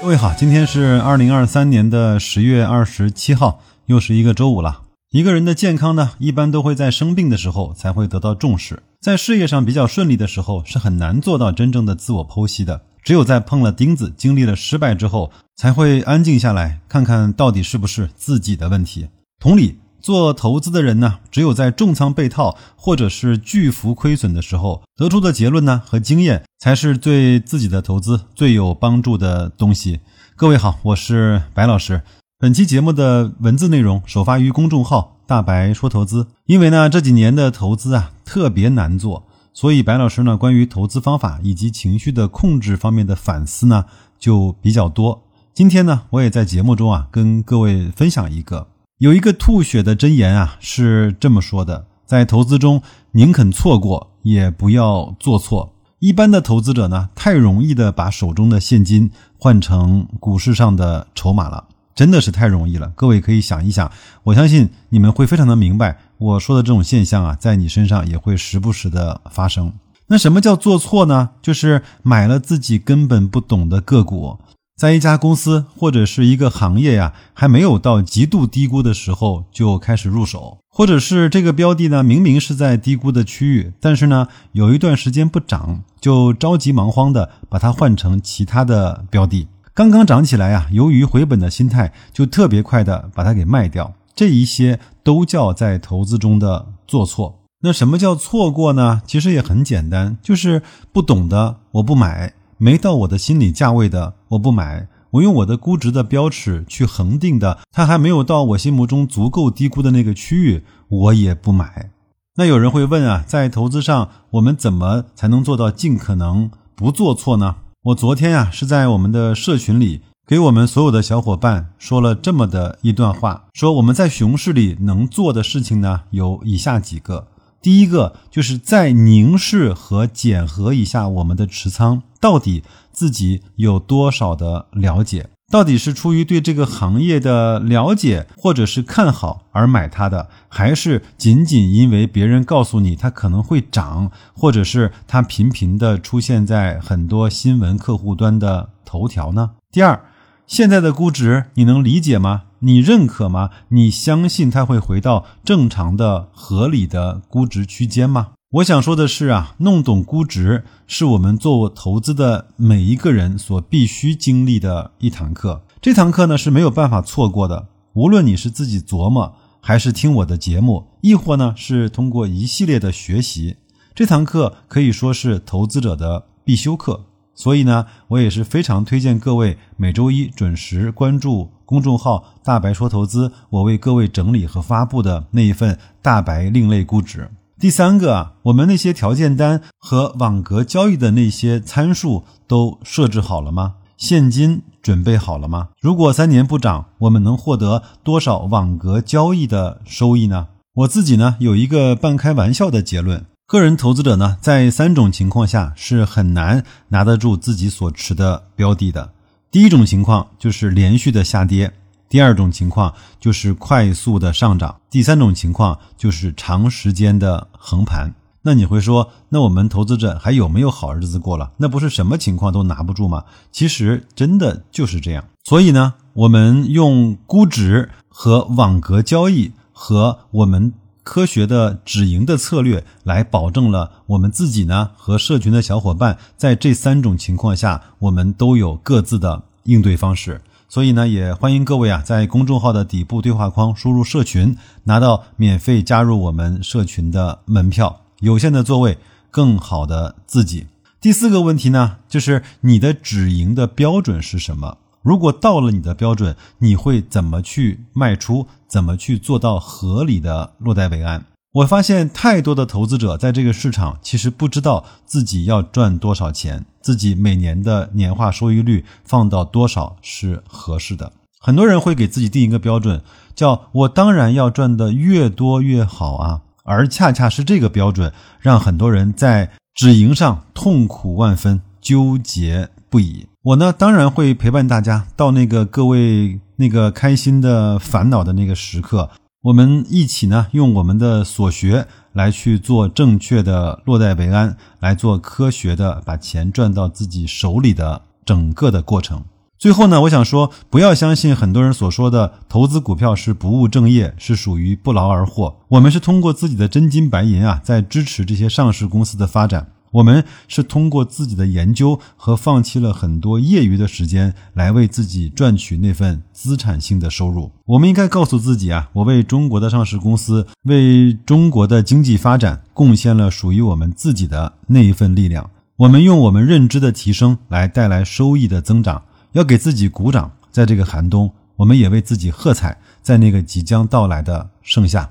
各位好，今天是二零二三年的十月二十七号，又是一个周五了。一个人的健康呢，一般都会在生病的时候才会得到重视，在事业上比较顺利的时候，是很难做到真正的自我剖析的。只有在碰了钉子、经历了失败之后，才会安静下来，看看到底是不是自己的问题。同理。做投资的人呢，只有在重仓被套或者是巨幅亏损的时候，得出的结论呢和经验，才是对自己的投资最有帮助的东西。各位好，我是白老师。本期节目的文字内容首发于公众号“大白说投资”。因为呢这几年的投资啊特别难做，所以白老师呢关于投资方法以及情绪的控制方面的反思呢就比较多。今天呢我也在节目中啊跟各位分享一个。有一个吐血的箴言啊，是这么说的：在投资中，宁肯错过，也不要做错。一般的投资者呢，太容易的把手中的现金换成股市上的筹码了，真的是太容易了。各位可以想一想，我相信你们会非常的明白我说的这种现象啊，在你身上也会时不时的发生。那什么叫做错呢？就是买了自己根本不懂的个股。在一家公司或者是一个行业呀，还没有到极度低估的时候就开始入手，或者是这个标的呢，明明是在低估的区域，但是呢，有一段时间不涨，就着急忙慌的把它换成其他的标的。刚刚涨起来呀，由于回本的心态，就特别快的把它给卖掉。这一些都叫在投资中的做错。那什么叫错过呢？其实也很简单，就是不懂的我不买。没到我的心理价位的，我不买。我用我的估值的标尺去恒定的，它还没有到我心目中足够低估的那个区域，我也不买。那有人会问啊，在投资上，我们怎么才能做到尽可能不做错呢？我昨天呀，是在我们的社群里给我们所有的小伙伴说了这么的一段话，说我们在熊市里能做的事情呢，有以下几个。第一个就是再凝视和检核一下我们的持仓，到底自己有多少的了解，到底是出于对这个行业的了解或者是看好而买它的，还是仅仅因为别人告诉你它可能会涨，或者是它频频的出现在很多新闻客户端的头条呢？第二，现在的估值你能理解吗？你认可吗？你相信它会回到正常的、合理的估值区间吗？我想说的是啊，弄懂估值是我们做投资的每一个人所必须经历的一堂课。这堂课呢是没有办法错过的。无论你是自己琢磨，还是听我的节目，亦或呢是通过一系列的学习，这堂课可以说是投资者的必修课。所以呢，我也是非常推荐各位每周一准时关注公众号“大白说投资”，我为各位整理和发布的那一份大白另类估值。第三个啊，我们那些条件单和网格交易的那些参数都设置好了吗？现金准备好了吗？如果三年不涨，我们能获得多少网格交易的收益呢？我自己呢有一个半开玩笑的结论。个人投资者呢，在三种情况下是很难拿得住自己所持的标的的。第一种情况就是连续的下跌，第二种情况就是快速的上涨，第三种情况就是长时间的横盘。那你会说，那我们投资者还有没有好日子过了？那不是什么情况都拿不住吗？其实真的就是这样。所以呢，我们用估值和网格交易和我们。科学的止盈的策略，来保证了我们自己呢和社群的小伙伴在这三种情况下，我们都有各自的应对方式。所以呢，也欢迎各位啊，在公众号的底部对话框输入“社群”，拿到免费加入我们社群的门票，有限的座位，更好的自己。第四个问题呢，就是你的止盈的标准是什么？如果到了你的标准，你会怎么去卖出？怎么去做到合理的落袋为安？我发现太多的投资者在这个市场其实不知道自己要赚多少钱，自己每年的年化收益率放到多少是合适的。很多人会给自己定一个标准，叫我当然要赚的越多越好啊，而恰恰是这个标准让很多人在止盈上痛苦万分，纠结不已。我呢，当然会陪伴大家到那个各位那个开心的烦恼的那个时刻，我们一起呢，用我们的所学来去做正确的落袋为安，来做科学的把钱赚到自己手里的整个的过程。最后呢，我想说，不要相信很多人所说的投资股票是不务正业，是属于不劳而获。我们是通过自己的真金白银啊，在支持这些上市公司的发展。我们是通过自己的研究和放弃了很多业余的时间，来为自己赚取那份资产性的收入。我们应该告诉自己啊，我为中国的上市公司，为中国的经济发展贡献了属于我们自己的那一份力量。我们用我们认知的提升来带来收益的增长，要给自己鼓掌。在这个寒冬，我们也为自己喝彩，在那个即将到来的盛夏。